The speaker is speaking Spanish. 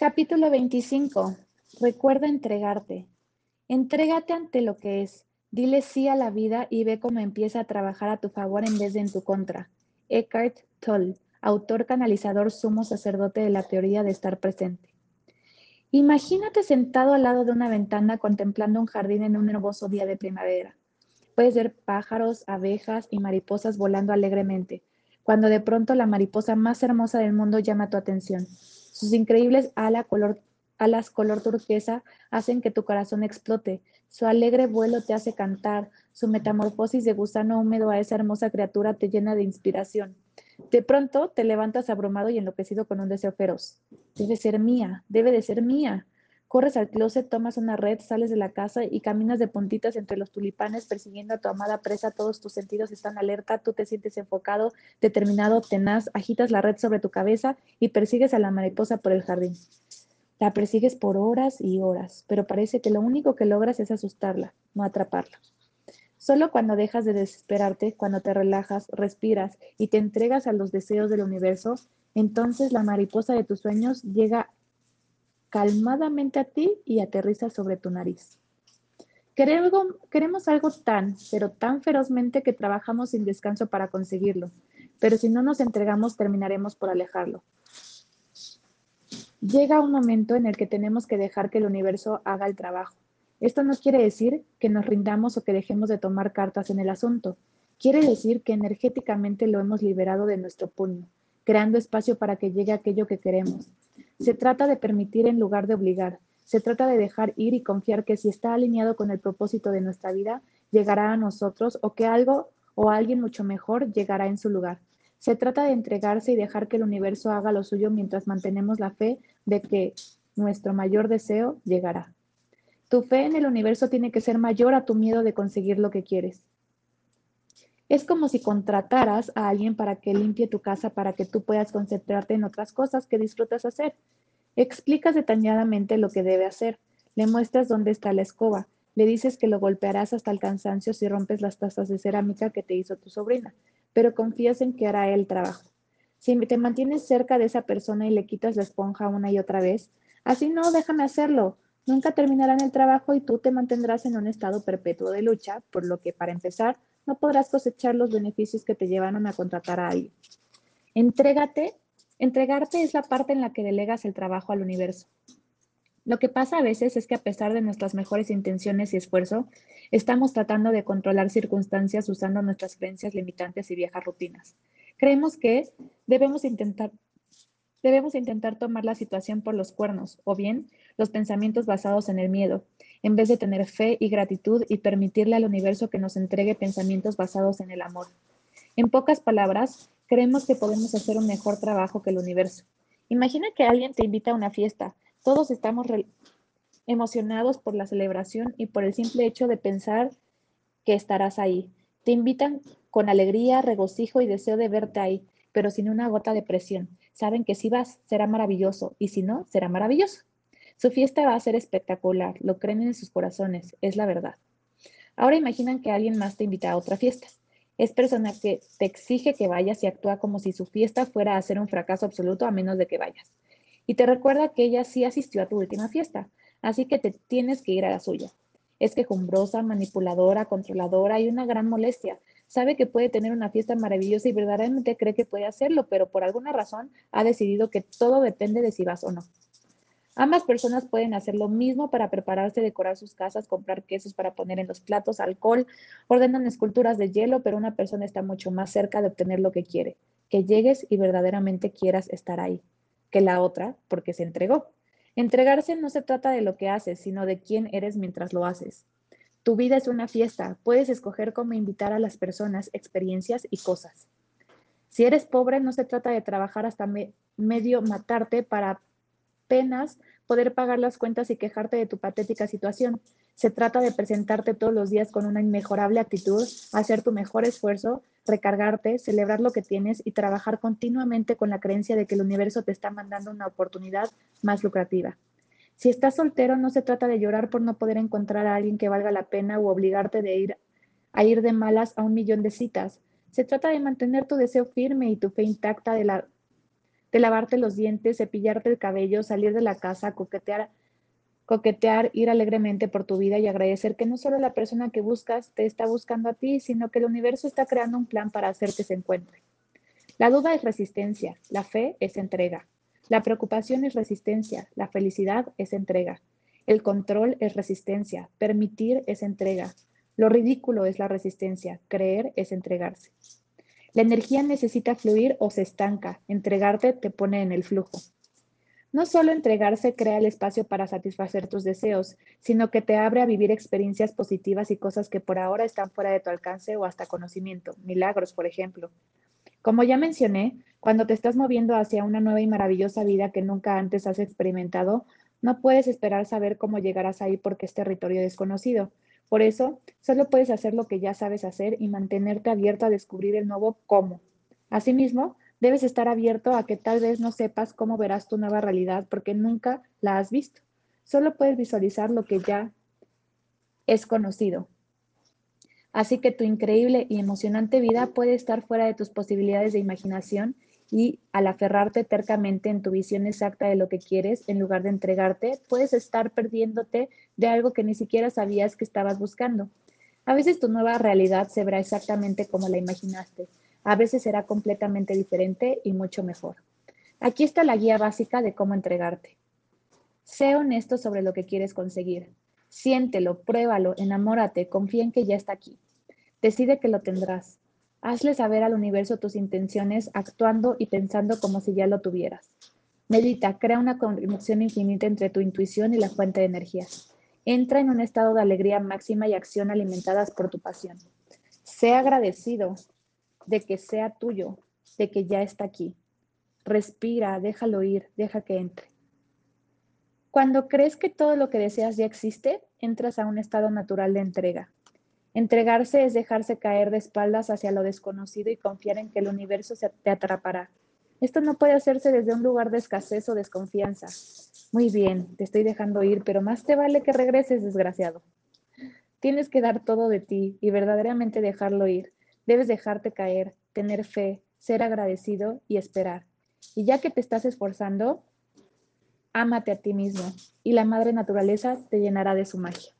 Capítulo 25. Recuerda entregarte. Entrégate ante lo que es. Dile sí a la vida y ve cómo empieza a trabajar a tu favor en vez de en tu contra. Eckhart Tolle, autor canalizador sumo sacerdote de la teoría de estar presente. Imagínate sentado al lado de una ventana contemplando un jardín en un hermoso día de primavera. Puedes ver pájaros, abejas y mariposas volando alegremente, cuando de pronto la mariposa más hermosa del mundo llama tu atención. Sus increíbles alas color, turquesa hacen que tu corazón explote. Su alegre vuelo te hace cantar. Su metamorfosis de gusano húmedo a esa hermosa criatura te llena de inspiración. De pronto te levantas abrumado y enloquecido con un deseo feroz. Debe ser mía, debe de ser mía. Corres al closet, tomas una red, sales de la casa y caminas de puntitas entre los tulipanes persiguiendo a tu amada presa. Todos tus sentidos están alerta, tú te sientes enfocado, determinado, tenaz, agitas la red sobre tu cabeza y persigues a la mariposa por el jardín. La persigues por horas y horas, pero parece que lo único que logras es asustarla, no atraparla. Solo cuando dejas de desesperarte, cuando te relajas, respiras y te entregas a los deseos del universo, entonces la mariposa de tus sueños llega calmadamente a ti y aterriza sobre tu nariz. Queremos, algo tan, pero tan ferozmente que trabajamos sin descanso para conseguirlo, pero si no nos entregamos terminaremos por alejarlo. Llega un momento en el que tenemos que dejar que el universo haga el trabajo. Esto no quiere decir que nos rindamos o que dejemos de tomar cartas en el asunto. Quiere decir que energéticamente lo hemos liberado de nuestro puño, creando espacio para que llegue aquello que queremos. Se trata de permitir en lugar de obligar. Se trata de dejar ir y confiar que si está alineado con el propósito de nuestra vida, llegará a nosotros o que algo o alguien mucho mejor llegará en su lugar. Se trata de entregarse y dejar que el universo haga lo suyo mientras mantenemos la fe de que nuestro mayor deseo llegará. Tu fe en el universo tiene que ser mayor a tu miedo de conseguir lo que quieres. Es como si contrataras a alguien para que limpie tu casa para que tú puedas concentrarte en otras cosas que disfrutas hacer. Explicas detalladamente lo que debe hacer. Le muestras dónde está la escoba. Le dices que lo golpearás hasta el cansancio si rompes las tazas de cerámica que te hizo tu sobrina, pero confías en que hará el trabajo. Si te mantienes cerca de esa persona y le quitas la esponja una y otra vez, así no, déjame hacerlo. Nunca terminarán el trabajo y tú te mantendrás en un estado perpetuo de lucha, por lo que, para empezar, no podrás cosechar los beneficios que te llevaron a contratar a alguien. Entrégate. Entregarte es la parte en la que delegas el trabajo al universo. Lo que pasa a veces es que a pesar de nuestras mejores intenciones y esfuerzo, estamos tratando de controlar circunstancias usando nuestras creencias limitantes y viejas rutinas. Creemos que debemos intentar, debemos intentar tomar la situación por los cuernos o bien los pensamientos basados en el miedo, en vez de tener fe y gratitud y permitirle al universo que nos entregue pensamientos basados en el amor. En pocas palabras, creemos que podemos hacer un mejor trabajo que el universo. Imagina que alguien te invita a una fiesta. Todos estamos emocionados por la celebración y por el simple hecho de pensar que estarás ahí. Te invitan con alegría, regocijo y deseo de verte ahí, pero sin una gota de presión. Saben que si vas, será maravilloso y si no, será maravilloso. Su fiesta va a ser espectacular, lo creen en sus corazones, es la verdad. Ahora imaginan que alguien más te invita a otra fiesta. Es persona que te exige que vayas y actúa como si su fiesta fuera a ser un fracaso absoluto a menos de que vayas. Y te recuerda que ella sí asistió a tu última fiesta, así que te tienes que ir a la suya. Es quejumbrosa, manipuladora, controladora y una gran molestia. Sabe que puede tener una fiesta maravillosa y verdaderamente cree que puede hacerlo, pero por alguna razón ha decidido que todo depende de si vas o no. Ambas personas pueden hacer lo mismo para prepararse, decorar sus casas, comprar quesos para poner en los platos, alcohol, ordenan esculturas de hielo, pero una persona está mucho más cerca de obtener lo que quiere, que llegues y verdaderamente quieras estar ahí, que la otra, porque se entregó. Entregarse no se trata de lo que haces, sino de quién eres mientras lo haces. Tu vida es una fiesta, puedes escoger cómo invitar a las personas, experiencias y cosas. Si eres pobre, no se trata de trabajar hasta medio matarte para apenas poder pagar las cuentas y quejarte de tu patética situación. Se trata de presentarte todos los días con una inmejorable actitud, hacer tu mejor esfuerzo, recargarte, celebrar lo que tienes y trabajar continuamente con la creencia de que el universo te está mandando una oportunidad más lucrativa. Si estás soltero, no se trata de llorar por no poder encontrar a alguien que valga la pena o obligarte ir a ir de malas a un millón de citas. Se trata de mantener tu deseo firme y tu fe intacta de la de lavarte los dientes, cepillarte el cabello, salir de la casa, coquetear, coquetear, ir alegremente por tu vida y agradecer que no solo la persona que buscas te está buscando a ti, sino que el universo está creando un plan para hacer que se encuentre. La duda es resistencia, la fe es entrega. La preocupación es resistencia, la felicidad es entrega. El control es resistencia, permitir es entrega. Lo ridículo es la resistencia, creer es entregarse. La energía necesita fluir o se estanca, entregarte te pone en el flujo. No solo entregarse crea el espacio para satisfacer tus deseos, sino que te abre a vivir experiencias positivas y cosas que por ahora están fuera de tu alcance o hasta conocimiento, milagros, por ejemplo. Como ya mencioné, cuando te estás moviendo hacia una nueva y maravillosa vida que nunca antes has experimentado, no puedes esperar saber cómo llegarás ahí porque es territorio desconocido. Por eso, solo puedes hacer lo que ya sabes hacer y mantenerte abierto a descubrir el nuevo cómo. Asimismo, debes estar abierto a que tal vez no sepas cómo verás tu nueva realidad porque nunca la has visto. Solo puedes visualizar lo que ya es conocido. Así que tu increíble y emocionante vida puede estar fuera de tus posibilidades de imaginación y al aferrarte tercamente en tu visión exacta de lo que quieres, en lugar de entregarte, puedes estar perdiéndote de algo que ni siquiera sabías que estabas buscando. A veces tu nueva realidad se verá exactamente como la imaginaste. A veces será completamente diferente y mucho mejor. Aquí está la guía básica de cómo entregarte. Sé honesto sobre lo que quieres conseguir. Siéntelo, pruébalo, enamórate, confía en que ya está aquí. Decide que lo tendrás. Hazle saber al universo tus intenciones actuando y pensando como si ya lo tuvieras. Medita, crea una conexión infinita entre tu intuición y la fuente de energía. Entra en un estado de alegría máxima y acción alimentadas por tu pasión. Sé agradecido de que sea tuyo, de que ya está aquí. Respira, déjalo ir, deja que entre. Cuando crees que todo lo que deseas ya existe, entras a un estado natural de entrega. Entregarse es dejarse caer de espaldas hacia lo desconocido y confiar en que el universo te atrapará. Esto no puede hacerse desde un lugar de escasez o desconfianza. Muy bien, te estoy dejando ir, pero más te vale que regreses, desgraciado. Tienes que dar todo de ti y verdaderamente dejarlo ir. Debes dejarte caer, tener fe, ser agradecido y esperar. Y ya que te estás esforzando, ámate a ti mismo y la madre naturaleza te llenará de su magia.